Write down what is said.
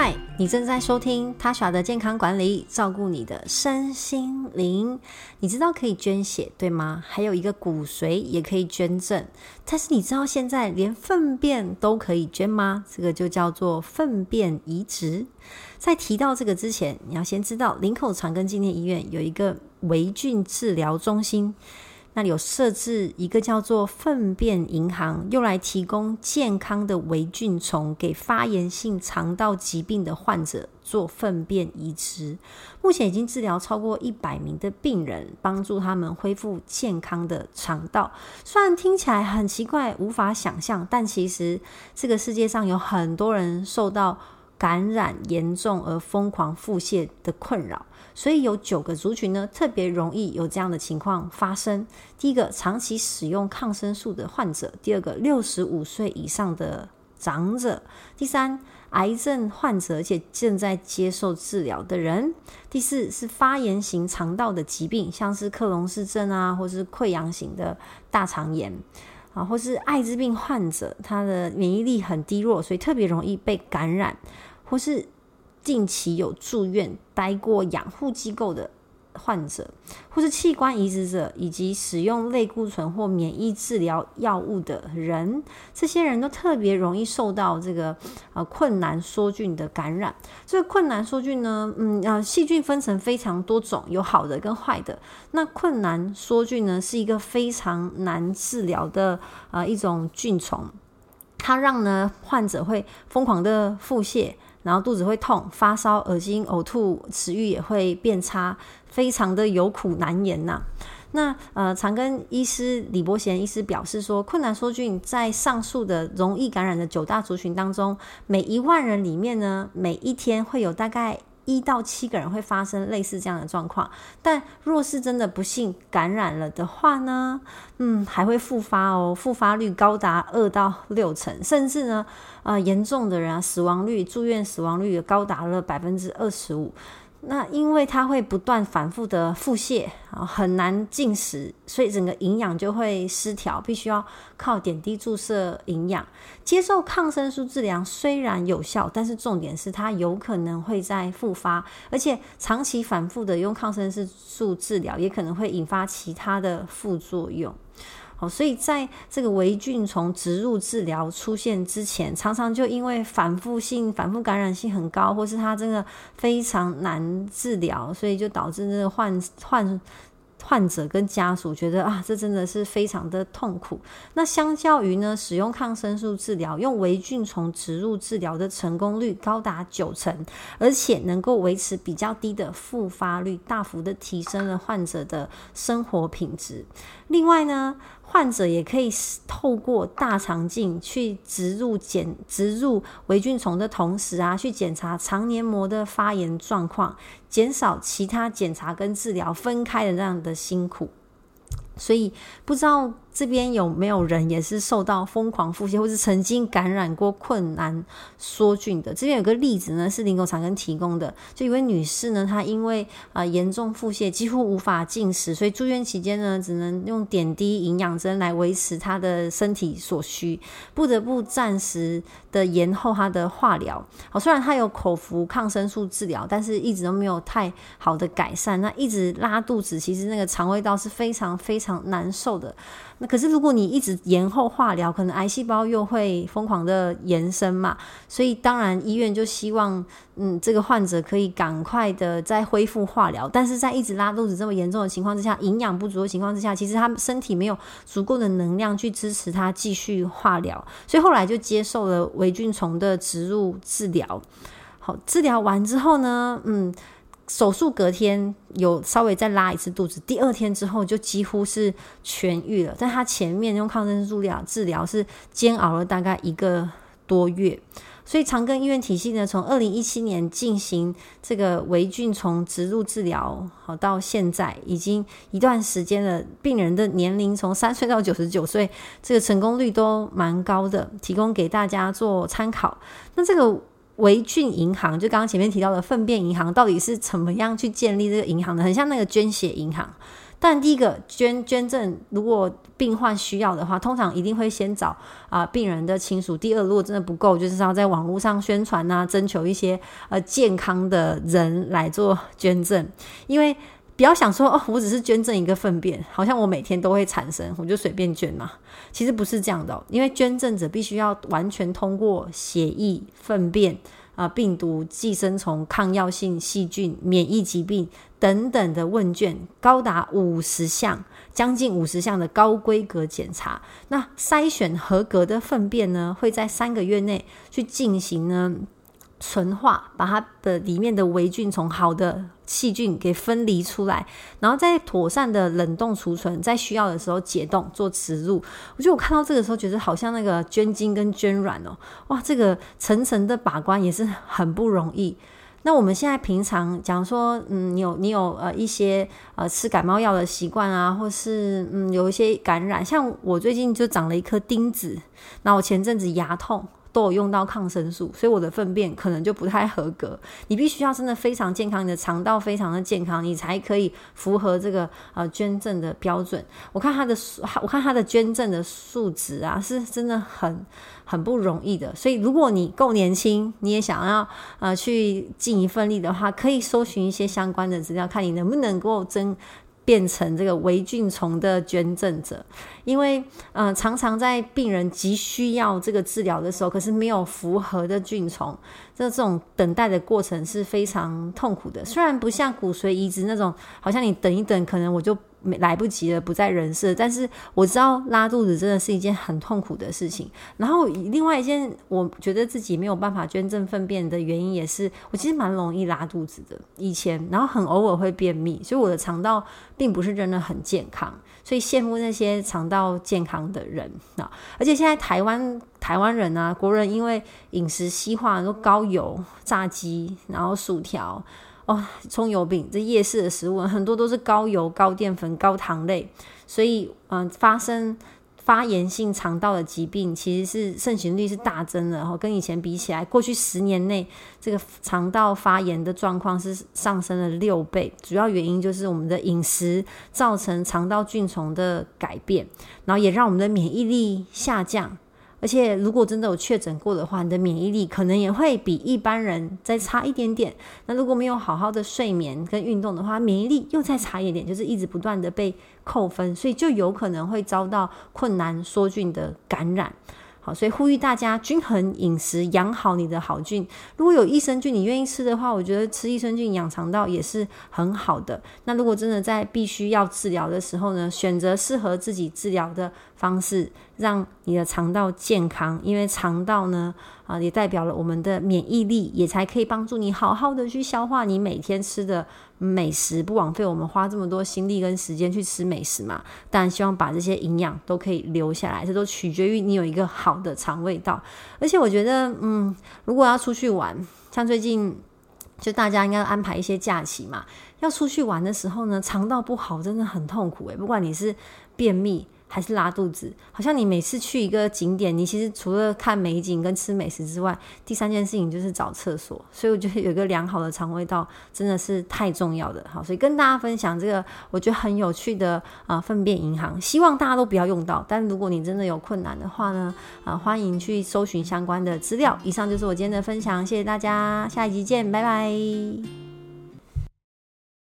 嗨，你正在收听塔莎的健康管理，照顾你的身心灵。你知道可以捐血，对吗？还有一个骨髓也可以捐赠。但是你知道现在连粪便都可以捐吗？这个就叫做粪便移植。在提到这个之前，你要先知道林口长庚纪念医院有一个微菌治疗中心。那里有设置一个叫做粪便银行，用来提供健康的微菌虫给发炎性肠道疾病的患者做粪便移植。目前已经治疗超过一百名的病人，帮助他们恢复健康的肠道。虽然听起来很奇怪，无法想象，但其实这个世界上有很多人受到感染严重而疯狂腹泻的困扰。所以有九个族群呢，特别容易有这样的情况发生。第一个，长期使用抗生素的患者；第二个，六十五岁以上的长者；第三，癌症患者，而且正在接受治疗的人；第四是发炎型肠道的疾病，像是克隆氏症啊，或是溃疡型的大肠炎啊，或是艾滋病患者，他的免疫力很低弱，所以特别容易被感染，或是。近期有住院待过养护机构的患者，或是器官移植者，以及使用类固醇或免疫治疗药物的人，这些人都特别容易受到这个呃困难梭菌的感染。这个困难梭菌呢，嗯啊，细菌分成非常多种，有好的跟坏的。那困难梭菌呢，是一个非常难治疗的呃一种菌虫，它让呢患者会疯狂的腹泻。然后肚子会痛、发烧、恶心、呕吐，食欲也会变差，非常的有苦难言呐、那呃，常跟医师李伯贤医师表示说，困难梭菌在上述的容易感染的九大族群当中，每一万人里面呢，每一天会有大概。一到七个人会发生类似这样的状况，但若是真的不幸感染了的话呢，嗯，还会复发哦，复发率高达二到六成，甚至呢，呃，严重的人啊，死亡率、住院死亡率也高达了百分之二十五。那因为它会不断反复的腹泻啊，很难进食，所以整个营养就会失调，必须要靠点滴注射营养。接受抗生素治疗虽然有效，但是重点是它有可能会再复发，而且长期反复的用抗生素治疗也可能会引发其他的副作用。好，所以在这个微菌丛植入治疗出现之前，常常就因为反复性、反复感染性很高，或是它真的非常难治疗，所以就导致这个患患患者跟家属觉得啊，这真的是非常的痛苦。那相较于呢，使用抗生素治疗，用微菌丛植入治疗的成功率高达九成，而且能够维持比较低的复发率，大幅的提升了患者的生活品质。另外呢，患者也可以透过大肠镜去植入检植入维菌虫的同时啊，去检查肠黏膜的发炎状况，减少其他检查跟治疗分开的那样的辛苦。所以不知道这边有没有人也是受到疯狂腹泻，或是曾经感染过困难梭菌的？这边有个例子呢，是林口长庚提供的，就一位女士呢，她因为啊严重腹泻，几乎无法进食，所以住院期间呢，只能用点滴营养针来维持她的身体所需，不得不暂时的延后她的化疗。好，虽然她有口服抗生素治疗，但是一直都没有太好的改善，那一直拉肚子，其实那个肠胃道是非常非常难受的。那可是，如果你一直延后化疗，可能癌细胞又会疯狂的延伸嘛。所以，当然医院就希望，嗯，这个患者可以赶快的再恢复化疗。但是在一直拉肚子这么严重的情况之下，营养不足的情况之下，其实他身体没有足够的能量去支持他继续化疗。所以后来就接受了微菌虫的植入治疗。好，治疗完之后呢，嗯。手术隔天有稍微再拉一次肚子，第二天之后就几乎是痊愈了。但他前面用抗生素治疗治疗是煎熬了大概一个多月，所以长庚医院体系呢，从二零一七年进行这个微菌丛植入治疗，好到现在已经一段时间了。病人的年龄从三岁到九十九岁，这个成功率都蛮高的，提供给大家做参考。那这个。维俊银行就刚刚前面提到的粪便银行，到底是怎么样去建立这个银行的？很像那个捐血银行，但第一个捐捐赠，如果病患需要的话，通常一定会先找啊、病人的亲属。第二，如果真的不够，就是要在网络上宣传啊，征求一些呃健康的人来做捐赠，因为。不要想说哦，我只是捐赠一个粪便，好像我每天都会产生，我就随便捐嘛。其实不是这样的，因为捐赠者必须要完全通过血液、粪便啊、病毒、寄生虫、抗药性细菌、免疫疾病等等的问卷，高达五十项，将近五十项的高规格检查。那筛选合格的粪便呢，会在三个月内去进行呢。纯化，把它的里面的微菌从好的细菌给分离出来，然后再妥善的冷冻储存，在需要的时候解冻做植入。我觉得我看到这个时候，觉得好像那个捐精跟捐卵哦，哇，这个层层的把关也是很不容易。那我们现在平常讲说，嗯，你有你有呃一些呃吃感冒药的习惯啊，或是嗯有一些感染，像我最近就长了一颗钉子，那我前阵子牙痛。都有用到抗生素，所以我的粪便可能就不太合格。你必须要真的非常健康，你的肠道非常的健康，你才可以符合这个呃捐赠的标准。我看他的，我看他的捐赠的数值啊，是真的很很不容易的。所以如果你够年轻，你也想要呃去尽一份力的话，可以搜寻一些相关的资料，看你能不能够增。变成这个微菌虫的捐赠者，因为嗯、呃，常常在病人急需要这个治疗的时候，可是没有符合的菌虫，这种等待的过程是非常痛苦的。虽然不像骨髓移植那种，好像你等一等，可能我就。没来不及了，不在人世。但是我知道拉肚子真的是一件很痛苦的事情。然后另外一件，我觉得自己没有办法捐赠粪便的原因，也是我其实蛮容易拉肚子的。以前，然后很偶尔会便秘，所以我的肠道并不是真的很健康。所以羡慕那些肠道健康的人啊！而且现在台湾台湾人啊，国人因为饮食西化，都高油、炸鸡，然后薯条。哦，葱油饼这夜市的食物很多都是高油、高淀粉、高糖类，所以嗯、发生发炎性肠道的疾病其实是盛行率是大增的。然后跟以前比起来，过去十年内这个肠道发炎的状况是上升了六倍。主要原因就是我们的饮食造成肠道菌丛的改变，然后也让我们的免疫力下降。而且，如果真的有确诊过的话，你的免疫力可能也会比一般人再差一点点。那如果没有好好的睡眠跟运动的话，免疫力又再差一点，就是一直不断的被扣分，所以就有可能会遭到困难梭菌的感染。好所以呼吁大家均衡饮食，养好你的好菌。如果有益生菌，你愿意吃的话，我觉得吃益生菌养肠道也是很好的。那如果真的在必须要治疗的时候呢，选择适合自己治疗的方式，让你的肠道健康。因为肠道呢，啊，也代表了我们的免疫力，也才可以帮助你好好的去消化你每天吃的美食，不枉费我们花这么多心力跟时间去吃美食嘛。但希望把这些营养都可以留下来，这都取决于你有一个好的肠胃道。而且我觉得，嗯，如果要出去玩，像最近就大家应该安排一些假期嘛，要出去玩的时候呢，肠道不好真的很痛苦诶，不管你是便秘。还是拉肚子，好像你每次去一个景点，你其实除了看美景跟吃美食之外，第三件事情就是找厕所。所以我觉得有一个良好的肠胃道真的是太重要的。好，所以跟大家分享这个我觉得很有趣的啊粪便银行，希望大家都不要用到。但如果你真的有困难的话呢，啊欢迎去搜寻相关的资料。以上就是我今天的分享，谢谢大家，下一集见，拜拜。